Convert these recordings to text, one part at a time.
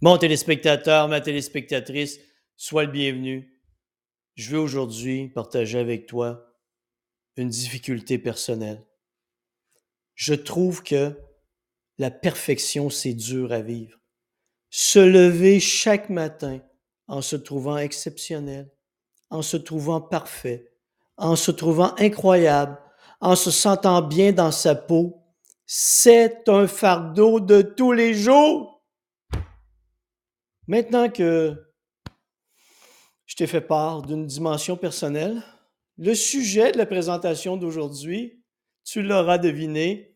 Mon téléspectateur, ma téléspectatrice, sois le bienvenu. Je veux aujourd'hui partager avec toi une difficulté personnelle. Je trouve que la perfection, c'est dur à vivre. Se lever chaque matin en se trouvant exceptionnel, en se trouvant parfait, en se trouvant incroyable, en se sentant bien dans sa peau, c'est un fardeau de tous les jours. Maintenant que je t'ai fait part d'une dimension personnelle, le sujet de la présentation d'aujourd'hui, tu l'auras deviné,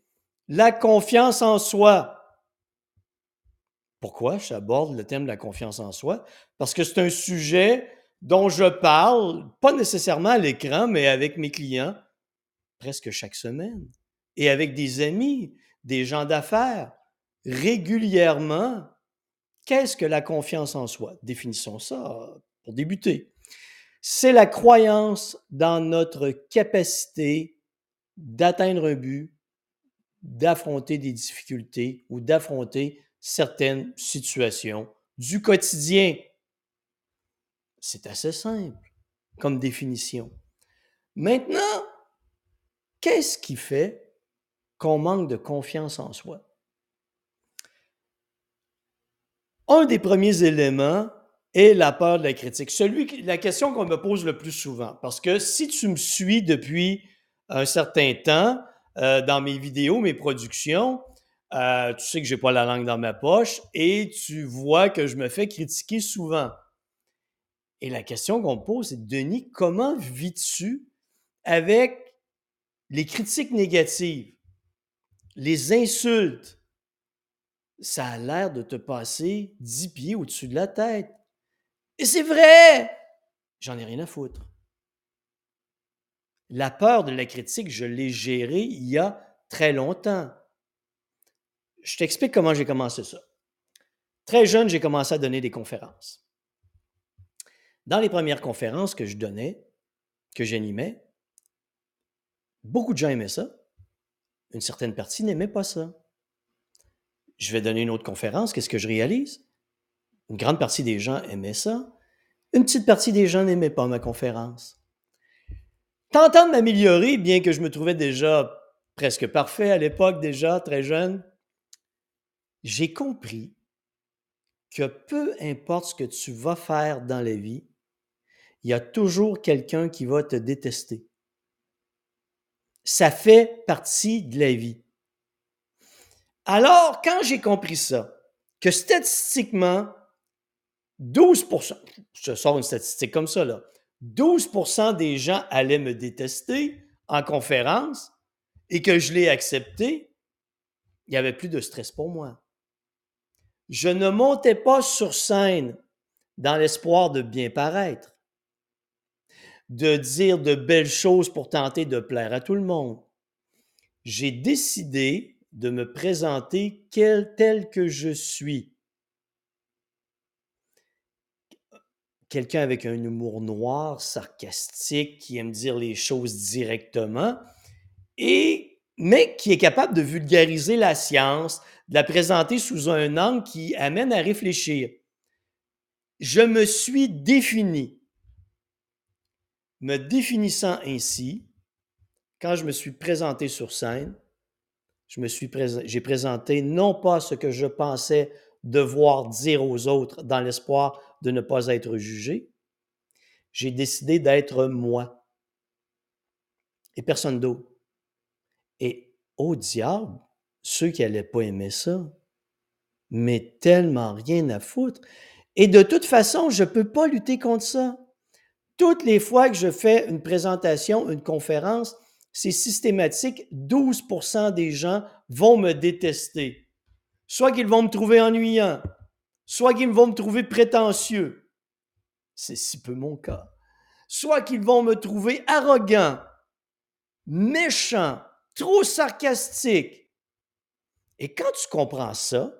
la confiance en soi. Pourquoi j'aborde le thème de la confiance en soi? Parce que c'est un sujet dont je parle, pas nécessairement à l'écran, mais avec mes clients presque chaque semaine et avec des amis, des gens d'affaires, régulièrement Qu'est-ce que la confiance en soi? Définissons ça pour débuter. C'est la croyance dans notre capacité d'atteindre un but, d'affronter des difficultés ou d'affronter certaines situations du quotidien. C'est assez simple comme définition. Maintenant, qu'est-ce qui fait qu'on manque de confiance en soi? Un des premiers éléments est la peur de la critique. Celui, la question qu'on me pose le plus souvent, parce que si tu me suis depuis un certain temps euh, dans mes vidéos, mes productions, euh, tu sais que j'ai pas la langue dans ma poche et tu vois que je me fais critiquer souvent. Et la question qu'on me pose, c'est Denis, comment vis-tu avec les critiques négatives, les insultes, ça a l'air de te passer dix pieds au-dessus de la tête. Et c'est vrai! J'en ai rien à foutre. La peur de la critique, je l'ai gérée il y a très longtemps. Je t'explique comment j'ai commencé ça. Très jeune, j'ai commencé à donner des conférences. Dans les premières conférences que je donnais, que j'animais, beaucoup de gens aimaient ça. Une certaine partie n'aimait pas ça je vais donner une autre conférence, qu'est-ce que je réalise? Une grande partie des gens aimaient ça. Une petite partie des gens n'aimaient pas ma conférence. Tentant de m'améliorer, bien que je me trouvais déjà presque parfait à l'époque, déjà très jeune, j'ai compris que peu importe ce que tu vas faire dans la vie, il y a toujours quelqu'un qui va te détester. Ça fait partie de la vie. Alors, quand j'ai compris ça, que statistiquement, 12 je sors une statistique comme ça, là, 12% des gens allaient me détester en conférence et que je l'ai accepté, il n'y avait plus de stress pour moi. Je ne montais pas sur scène dans l'espoir de bien paraître, de dire de belles choses pour tenter de plaire à tout le monde. J'ai décidé de me présenter tel que je suis. Quelqu'un avec un humour noir, sarcastique, qui aime dire les choses directement, et, mais qui est capable de vulgariser la science, de la présenter sous un angle qui amène à réfléchir. Je me suis défini. Me définissant ainsi, quand je me suis présenté sur scène, je me suis j'ai présenté non pas ce que je pensais devoir dire aux autres dans l'espoir de ne pas être jugé, j'ai décidé d'être moi et personne d'autre. Et au diable, ceux qui n'allaient pas aimer ça, mais tellement rien à foutre. Et de toute façon, je ne peux pas lutter contre ça. Toutes les fois que je fais une présentation, une conférence, c'est systématique, 12% des gens vont me détester. Soit qu'ils vont me trouver ennuyant, soit qu'ils vont me trouver prétentieux. C'est si peu mon cas. Soit qu'ils vont me trouver arrogant, méchant, trop sarcastique. Et quand tu comprends ça,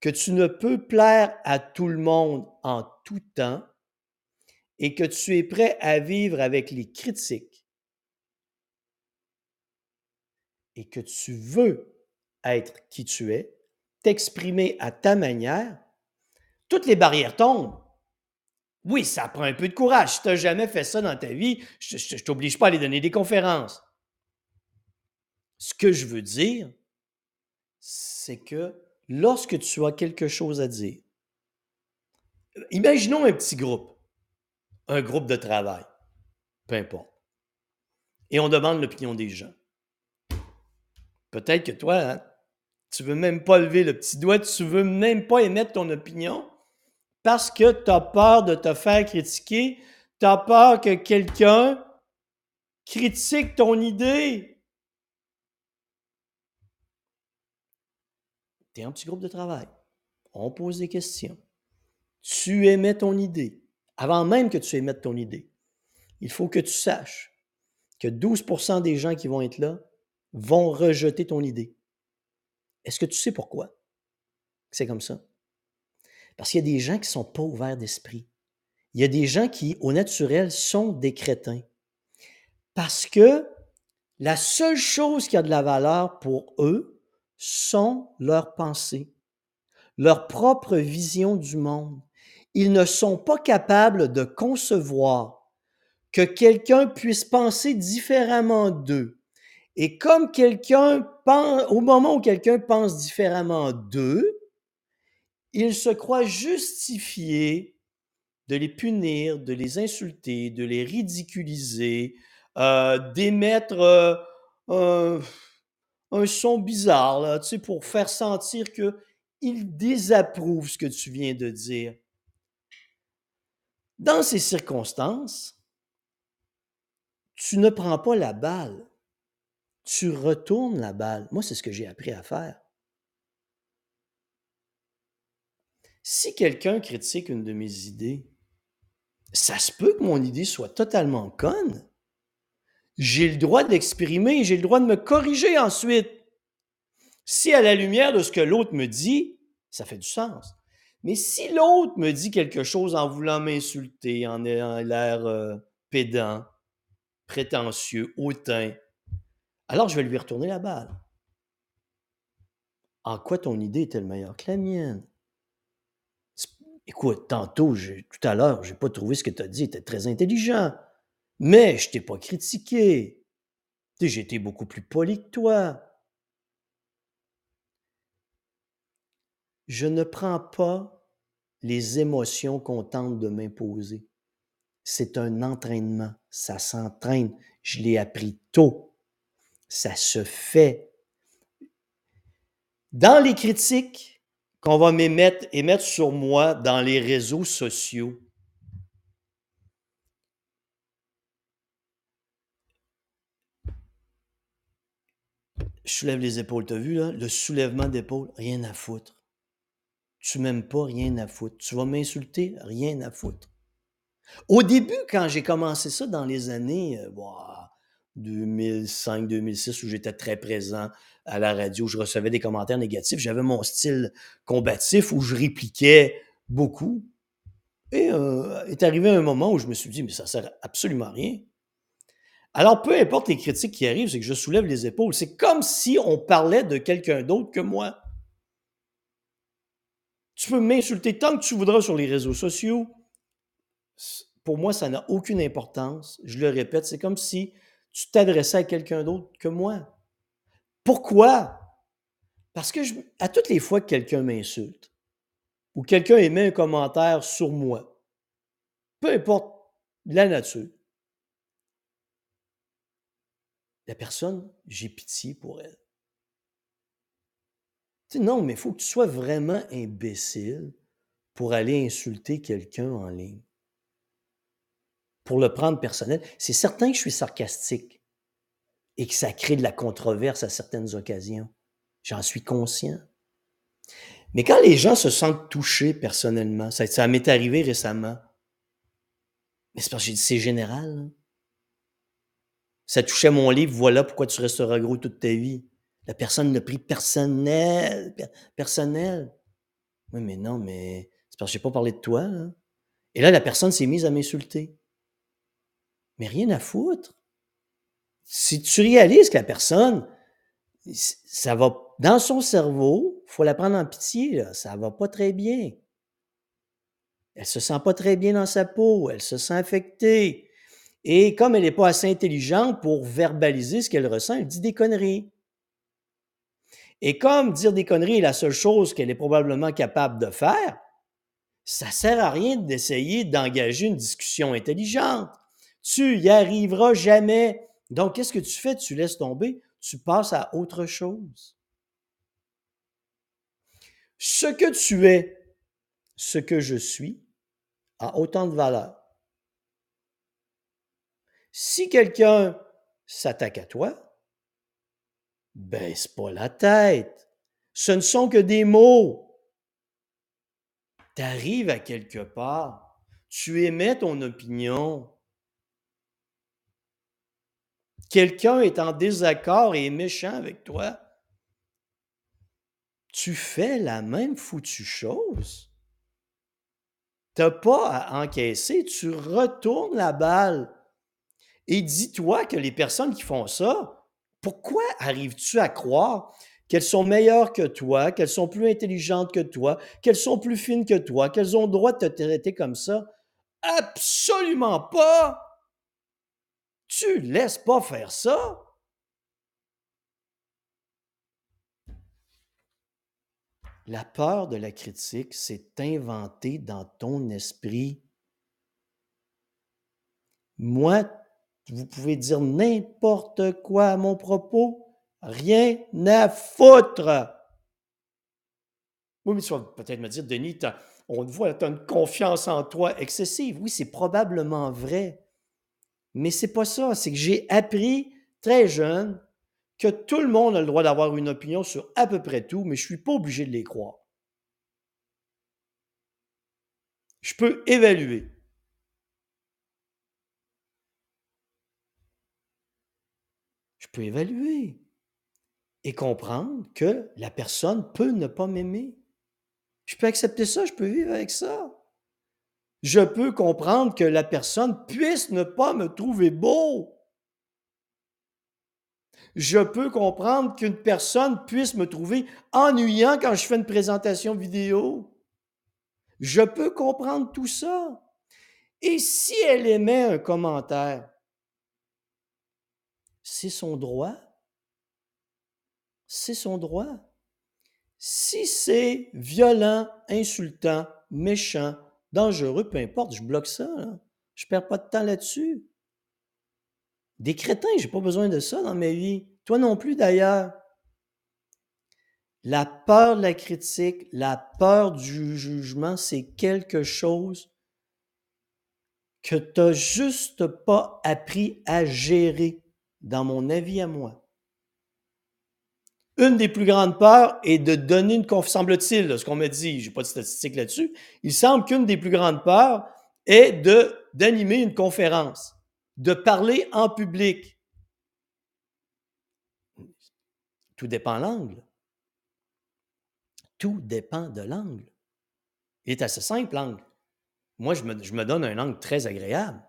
que tu ne peux plaire à tout le monde en tout temps et que tu es prêt à vivre avec les critiques, et que tu veux être qui tu es, t'exprimer à ta manière, toutes les barrières tombent. Oui, ça prend un peu de courage. Si tu n'as jamais fait ça dans ta vie, je ne t'oblige pas à aller donner des conférences. Ce que je veux dire, c'est que lorsque tu as quelque chose à dire, imaginons un petit groupe, un groupe de travail, peu importe, et on demande l'opinion des gens. Peut-être que toi, hein, tu veux même pas lever le petit doigt, tu veux même pas émettre ton opinion parce que tu as peur de te faire critiquer, tu as peur que quelqu'un critique ton idée. Tu es un petit groupe de travail. On pose des questions. Tu émets ton idée. Avant même que tu émettes ton idée, il faut que tu saches que 12% des gens qui vont être là vont rejeter ton idée. Est-ce que tu sais pourquoi c'est comme ça? Parce qu'il y a des gens qui ne sont pas ouverts d'esprit. Il y a des gens qui, au naturel, sont des crétins. Parce que la seule chose qui a de la valeur pour eux sont leurs pensées, leur propre vision du monde. Ils ne sont pas capables de concevoir que quelqu'un puisse penser différemment d'eux. Et comme quelqu'un pense, au moment où quelqu'un pense différemment d'eux, il se croit justifié de les punir, de les insulter, de les ridiculiser, euh, d'émettre euh, un, son bizarre, tu sais, pour faire sentir qu'il désapprouve ce que tu viens de dire. Dans ces circonstances, tu ne prends pas la balle, tu retournes la balle. Moi, c'est ce que j'ai appris à faire. Si quelqu'un critique une de mes idées, ça se peut que mon idée soit totalement conne. J'ai le droit de l'exprimer, j'ai le droit de me corriger ensuite. Si à la lumière de ce que l'autre me dit, ça fait du sens. Mais si l'autre me dit quelque chose en voulant m'insulter, en ayant l'air euh, pédant, prétentieux, hautain, alors je vais lui retourner la balle. En quoi ton idée est-elle meilleure que la mienne? Écoute, tantôt, tout à l'heure, je n'ai pas trouvé ce que tu as dit était très intelligent, mais je t'ai pas critiqué. J'ai été beaucoup plus poli que toi. Je ne prends pas les émotions qu'on tente de m'imposer. C'est un entraînement, ça s'entraîne. Je l'ai appris tôt. Ça se fait. Dans les critiques, qu'on va m'émettre, émettre sur moi dans les réseaux sociaux. Je soulève les épaules. Tu as vu, là? Le soulèvement d'épaule, rien à foutre. Tu m'aimes pas, rien à foutre. Tu vas m'insulter, rien à foutre. Au début, quand j'ai commencé ça dans les années, euh, 2005-2006 où j'étais très présent à la radio, je recevais des commentaires négatifs. J'avais mon style combatif où je répliquais beaucoup. Et euh, est arrivé un moment où je me suis dit, mais ça sert absolument à rien. Alors, peu importe les critiques qui arrivent, c'est que je soulève les épaules. C'est comme si on parlait de quelqu'un d'autre que moi. Tu peux m'insulter tant que tu voudras sur les réseaux sociaux. Pour moi, ça n'a aucune importance. Je le répète, c'est comme si tu t'adressais à quelqu'un d'autre que moi. Pourquoi? Parce que à toutes les fois que quelqu'un m'insulte ou quelqu'un émet un commentaire sur moi, peu importe la nature, la personne, j'ai pitié pour elle. Tu non, mais il faut que tu sois vraiment imbécile pour aller insulter quelqu'un en ligne pour le prendre personnel. C'est certain que je suis sarcastique et que ça crée de la controverse à certaines occasions. J'en suis conscient. Mais quand les gens se sentent touchés personnellement, ça, m'est arrivé récemment, mais c'est parce que c'est général. Ça touchait mon livre, voilà pourquoi tu resteras gros toute ta vie. La personne l'a pris personnel, personnel. Oui, mais non, mais c'est parce que je n'ai pas parlé de toi. Et là, la personne s'est mise à m'insulter. Mais rien à foutre. Si tu réalises que la personne, ça va dans son cerveau, faut la prendre en pitié, là, ça va pas très bien. Elle se sent pas très bien dans sa peau, elle se sent affectée. Et comme elle n'est pas assez intelligente pour verbaliser ce qu'elle ressent, elle dit des conneries. Et comme dire des conneries est la seule chose qu'elle est probablement capable de faire, ça sert à rien d'essayer d'engager une discussion intelligente. Tu y arriveras jamais. Donc, qu'est-ce que tu fais? Tu laisses tomber, tu passes à autre chose. Ce que tu es, ce que je suis, a autant de valeur. Si quelqu'un s'attaque à toi, baisse pas la tête. Ce ne sont que des mots. Tu arrives à quelque part, tu émets ton opinion. Quelqu'un est en désaccord et est méchant avec toi. Tu fais la même foutue chose. Tu n'as pas à encaisser, tu retournes la balle. Et dis-toi que les personnes qui font ça, pourquoi arrives-tu à croire qu'elles sont meilleures que toi, qu'elles sont plus intelligentes que toi, qu'elles sont plus fines que toi, qu'elles ont le droit de te traiter comme ça? Absolument pas! Tu laisses pas faire ça! La peur de la critique s'est inventée dans ton esprit. Moi, vous pouvez dire n'importe quoi à mon propos, rien à foutre. Oui, mais tu vas peut-être me dire, Denis, on te voit, tu as une confiance en toi excessive. Oui, c'est probablement vrai. Mais c'est pas ça. C'est que j'ai appris très jeune que tout le monde a le droit d'avoir une opinion sur à peu près tout, mais je suis pas obligé de les croire. Je peux évaluer. Je peux évaluer et comprendre que la personne peut ne pas m'aimer. Je peux accepter ça, je peux vivre avec ça. Je peux comprendre que la personne puisse ne pas me trouver beau. Je peux comprendre qu'une personne puisse me trouver ennuyant quand je fais une présentation vidéo. Je peux comprendre tout ça. Et si elle émet un commentaire, c'est son droit. C'est son droit. Si c'est violent, insultant, méchant, dangereux, peu importe, je bloque ça. Je ne perds pas de temps là-dessus. Des crétins, je n'ai pas besoin de ça dans ma vie. Toi non plus d'ailleurs. La peur de la critique, la peur du jugement, c'est quelque chose que tu n'as juste pas appris à gérer, dans mon avis à moi. Une des plus grandes peurs est de donner une confiance, semble-t-il, ce qu'on me dit, je n'ai pas de statistiques là-dessus, il semble qu'une des plus grandes peurs est d'animer une conférence, de parler en public. Tout dépend de l'angle. Tout dépend de l'angle. Il est assez simple, l'angle. Moi, je me, je me donne un angle très agréable.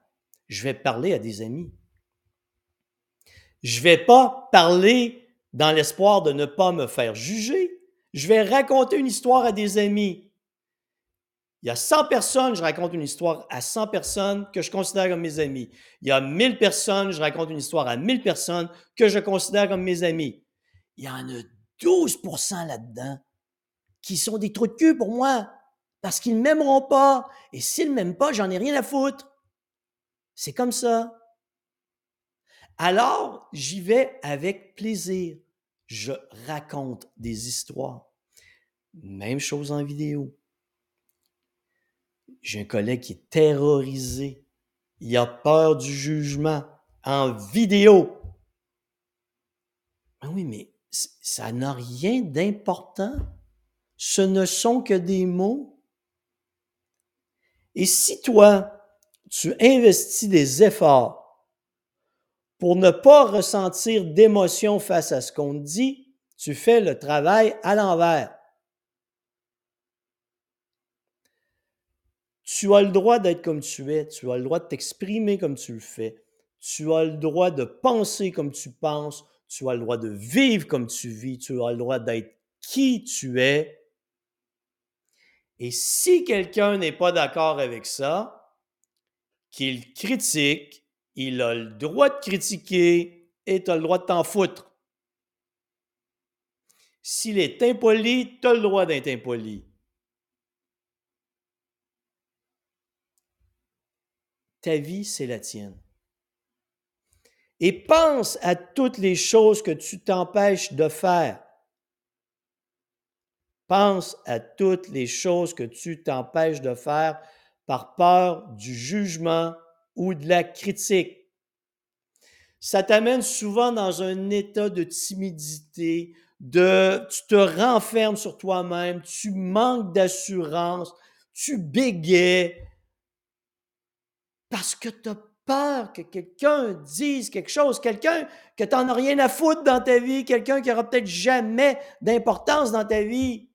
Je vais parler à des amis. Je ne vais pas parler dans l'espoir de ne pas me faire juger. Je vais raconter une histoire à des amis. Il y a 100 personnes, je raconte une histoire à 100 personnes que je considère comme mes amis. Il y a 1000 personnes, je raconte une histoire à 1000 personnes que je considère comme mes amis. Il y en a 12% là-dedans qui sont des trous de cul pour moi parce qu'ils ne m'aimeront pas. Et s'ils ne m'aiment pas, j'en ai rien à foutre. C'est comme ça. Alors, j'y vais avec plaisir. Je raconte des histoires. Même chose en vidéo. J'ai un collègue qui est terrorisé. Il a peur du jugement en vidéo. Ah oui, mais ça n'a rien d'important. Ce ne sont que des mots. Et si toi, tu investis des efforts pour ne pas ressentir d'émotion face à ce qu'on dit, tu fais le travail à l'envers. Tu as le droit d'être comme tu es, tu as le droit de t'exprimer comme tu le fais, tu as le droit de penser comme tu penses, tu as le droit de vivre comme tu vis, tu as le droit d'être qui tu es. Et si quelqu'un n'est pas d'accord avec ça, qu'il critique, il a le droit de critiquer et tu as le droit de t'en foutre. S'il est impoli, tu as le droit d'être impoli. Ta vie, c'est la tienne. Et pense à toutes les choses que tu t'empêches de faire. Pense à toutes les choses que tu t'empêches de faire par peur du jugement ou de la critique. Ça t'amène souvent dans un état de timidité, de tu te renfermes sur toi-même, tu manques d'assurance, tu bégais parce que tu as peur que quelqu'un dise quelque chose, quelqu'un que tu n'en as rien à foutre dans ta vie, quelqu'un qui aura peut-être jamais d'importance dans ta vie.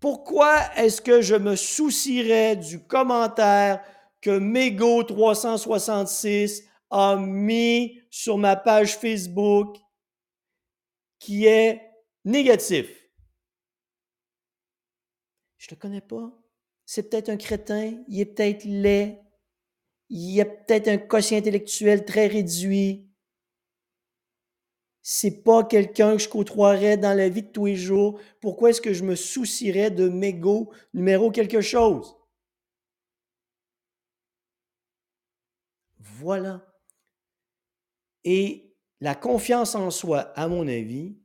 Pourquoi est-ce que je me soucierais du commentaire que Mego 366 a mis sur ma page Facebook qui est négatif? Je ne le connais pas. C'est peut-être un crétin, il est peut-être laid, il a peut-être un quotient intellectuel très réduit. C'est pas quelqu'un que je côtoierais dans la vie de tous les jours. Pourquoi est-ce que je me soucierais de mégo numéro quelque chose? Voilà. Et la confiance en soi, à mon avis,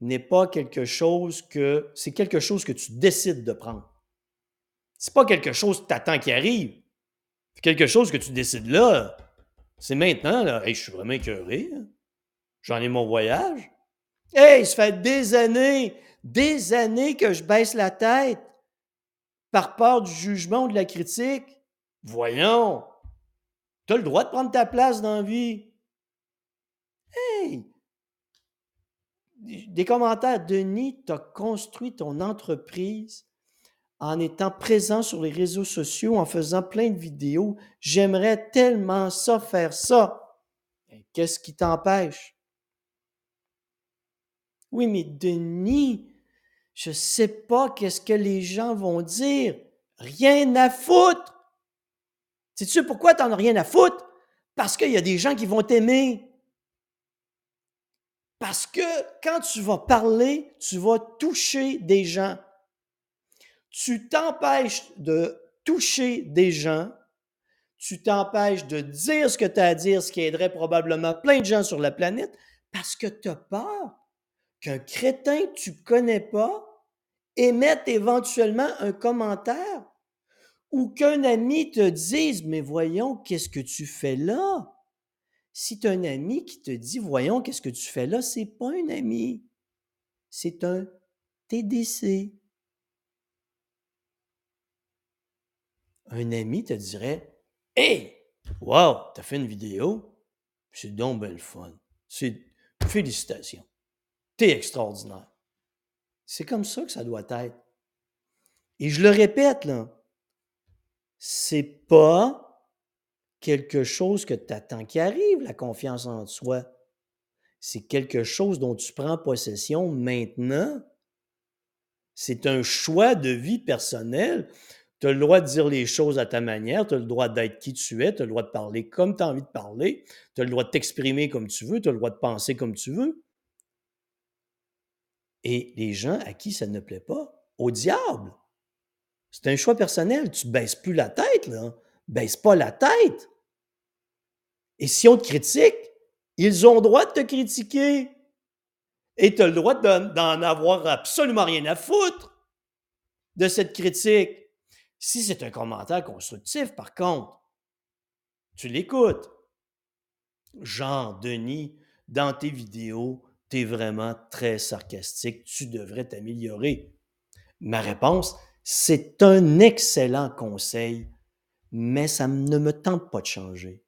n'est pas quelque chose que. C'est quelque chose que tu décides de prendre. C'est pas quelque chose que tu attends qui arrive. C'est quelque chose que tu décides là. C'est maintenant, là. je suis vraiment écœuré. Hein. J'en ai mon voyage. Hey, ça fait des années, des années que je baisse la tête par peur du jugement ou de la critique. Voyons. Tu as le droit de prendre ta place dans la vie. Hey! Des commentaires. Denis, tu as construit ton entreprise en étant présent sur les réseaux sociaux, en faisant plein de vidéos. J'aimerais tellement ça, faire ça. Qu'est-ce qui t'empêche? Oui, mais Denis, je ne sais pas qu'est-ce que les gens vont dire. Rien à foutre. Sais-tu pourquoi tu n'en as rien à foutre? Parce qu'il y a des gens qui vont t'aimer. Parce que quand tu vas parler, tu vas toucher des gens. Tu t'empêches de toucher des gens. Tu t'empêches de dire ce que tu as à dire, ce qui aiderait probablement plein de gens sur la planète, parce que tu as peur qu'un crétin que tu connais pas émette éventuellement un commentaire ou qu'un ami te dise Mais voyons, qu'est-ce que tu fais là? Si tu as un ami qui te dit Voyons, qu'est-ce que tu fais là, c'est pas un ami. C'est un TDC. Un ami te dirait Hey, wow, t'as fait une vidéo, c'est donc belle fun. C'est félicitations. T'es extraordinaire. C'est comme ça que ça doit être. Et je le répète, là, c'est pas quelque chose que tu attends qui arrive, la confiance en soi. C'est quelque chose dont tu prends possession maintenant. C'est un choix de vie personnelle. Tu as le droit de dire les choses à ta manière, tu as le droit d'être qui tu es, tu as le droit de parler comme tu as envie de parler, tu as le droit de t'exprimer comme tu veux, tu as le droit de penser comme tu veux. Et les gens à qui ça ne plaît pas, au diable. C'est un choix personnel. Tu baisses plus la tête, là baisse pas la tête. Et si on te critique, ils ont le droit de te critiquer. Et tu as le droit d'en avoir absolument rien à foutre de cette critique. Si c'est un commentaire constructif, par contre, tu l'écoutes. Jean, Denis, dans tes vidéos, tu es vraiment très sarcastique, tu devrais t'améliorer. Ma réponse, c'est un excellent conseil mais ça ne me tente pas de changer.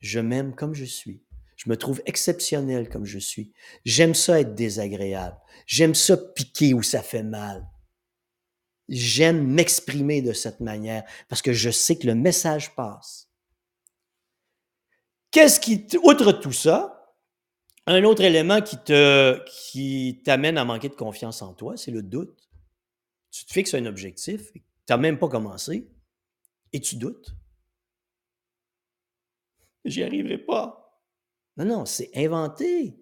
Je m'aime comme je suis. Je me trouve exceptionnel comme je suis. J'aime ça être désagréable. J'aime ça piquer où ça fait mal. J'aime m'exprimer de cette manière parce que je sais que le message passe. Qu'est-ce qui, outre tout ça, Un autre élément qui t'amène à manquer de confiance en toi, c'est le doute. Tu te fixes un objectif, tu n'as même pas commencé et tu doutes. J'y arriverai pas. Non, non, c'est inventé.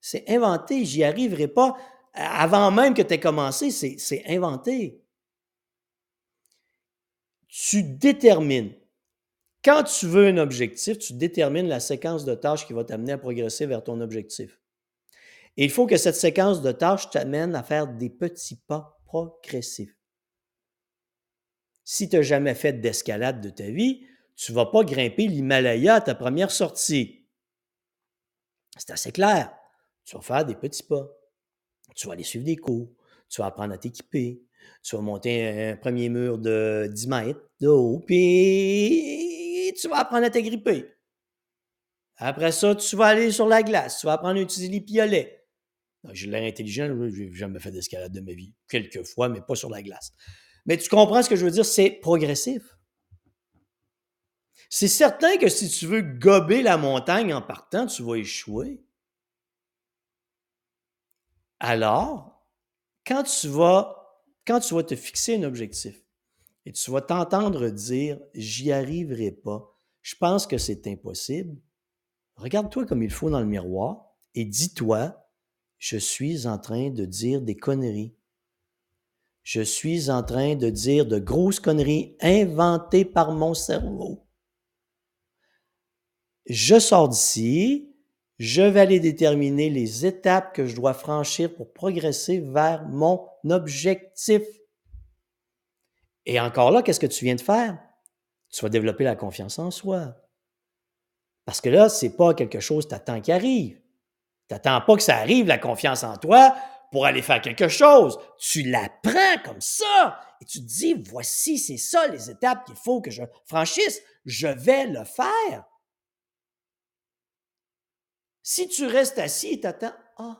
C'est inventé, j'y arriverai pas. Avant même que tu aies commencé, c'est inventé. Tu détermines. Quand tu veux un objectif, tu détermines la séquence de tâches qui va t'amener à progresser vers ton objectif. Et il faut que cette séquence de tâches t'amène à faire des petits pas progressifs. Si tu n'as jamais fait d'escalade de ta vie, tu ne vas pas grimper l'Himalaya à ta première sortie. C'est assez clair. Tu vas faire des petits pas. Tu vas aller suivre des cours. Tu vas apprendre à t'équiper. Tu vas monter un premier mur de 10 mètres de haut, puis tu vas apprendre à t'agripper. Après ça, tu vas aller sur la glace. Tu vas apprendre à utiliser les piolets. J'ai l'air intelligent, je n'ai jamais fait d'escalade de ma vie. Quelques fois, mais pas sur la glace. Mais tu comprends ce que je veux dire? C'est progressif. C'est certain que si tu veux gober la montagne en partant, tu vas échouer. Alors, quand tu vas, quand tu vas te fixer un objectif et tu vas t'entendre dire j'y arriverai pas, je pense que c'est impossible, regarde-toi comme il faut dans le miroir et dis-toi je suis en train de dire des conneries. Je suis en train de dire de grosses conneries inventées par mon cerveau. Je sors d'ici, je vais aller déterminer les étapes que je dois franchir pour progresser vers mon objectif. Et encore là, qu'est-ce que tu viens de faire? Tu vas développer la confiance en soi. Parce que là, ce n'est pas quelque chose que tu attends qui arrive. Tu n'attends pas que ça arrive, la confiance en toi, pour aller faire quelque chose. Tu la prends comme ça et tu te dis, voici, c'est ça les étapes qu'il faut que je franchisse. Je vais le faire. Si tu restes assis et t'attends, ah,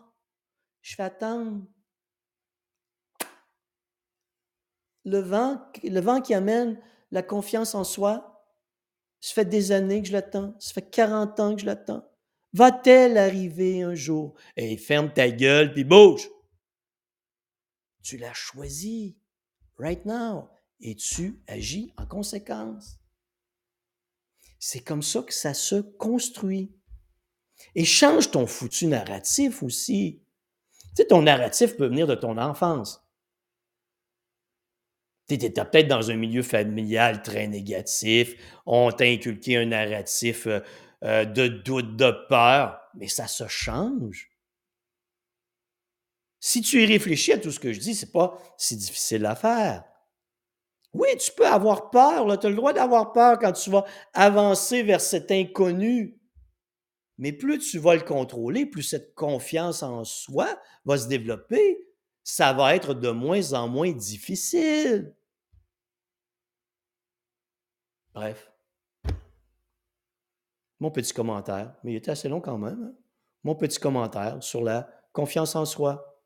je vais attendre. Le vent, qui amène la confiance en soi, ça fait des années que je l'attends, ça fait 40 ans que je l'attends. Va-t-elle arriver un jour? Et ferme ta gueule puis bouge. Tu l'as choisi right now et tu agis en conséquence. C'est comme ça que ça se construit. Et change ton foutu narratif aussi. Tu sais, ton narratif peut venir de ton enfance. Tu étais peut-être dans un milieu familial très négatif, on t'a inculqué un narratif euh, euh, de doute, de peur, mais ça se change. Si tu y réfléchis à tout ce que je dis, c'est pas si difficile à faire. Oui, tu peux avoir peur, tu as le droit d'avoir peur quand tu vas avancer vers cet inconnu. Mais plus tu vas le contrôler, plus cette confiance en soi va se développer. Ça va être de moins en moins difficile. Bref. Mon petit commentaire, mais il était assez long quand même. Hein. Mon petit commentaire sur la confiance en soi.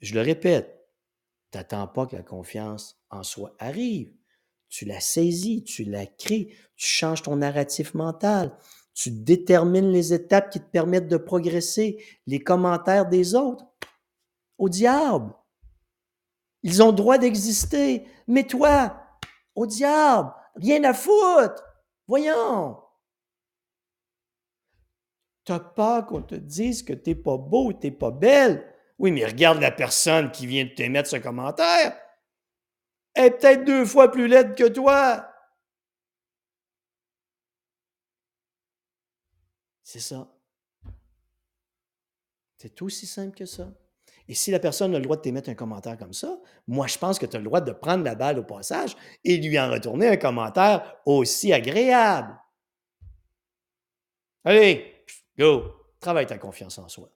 Je le répète, t'attends pas que la confiance en soi arrive. Tu la saisis, tu la crées, tu changes ton narratif mental, tu détermines les étapes qui te permettent de progresser, les commentaires des autres. Au diable! Ils ont droit d'exister, mais toi, au diable, rien à foutre! Voyons! T'as pas qu'on te dise que t'es pas beau, t'es pas belle? Oui, mais regarde la personne qui vient de t'émettre ce commentaire. Elle est peut-être deux fois plus laide que toi. C'est ça. C'est aussi simple que ça. Et si la personne a le droit de t'émettre un commentaire comme ça, moi, je pense que tu as le droit de prendre la balle au passage et lui en retourner un commentaire aussi agréable. Allez, go, travaille ta confiance en soi.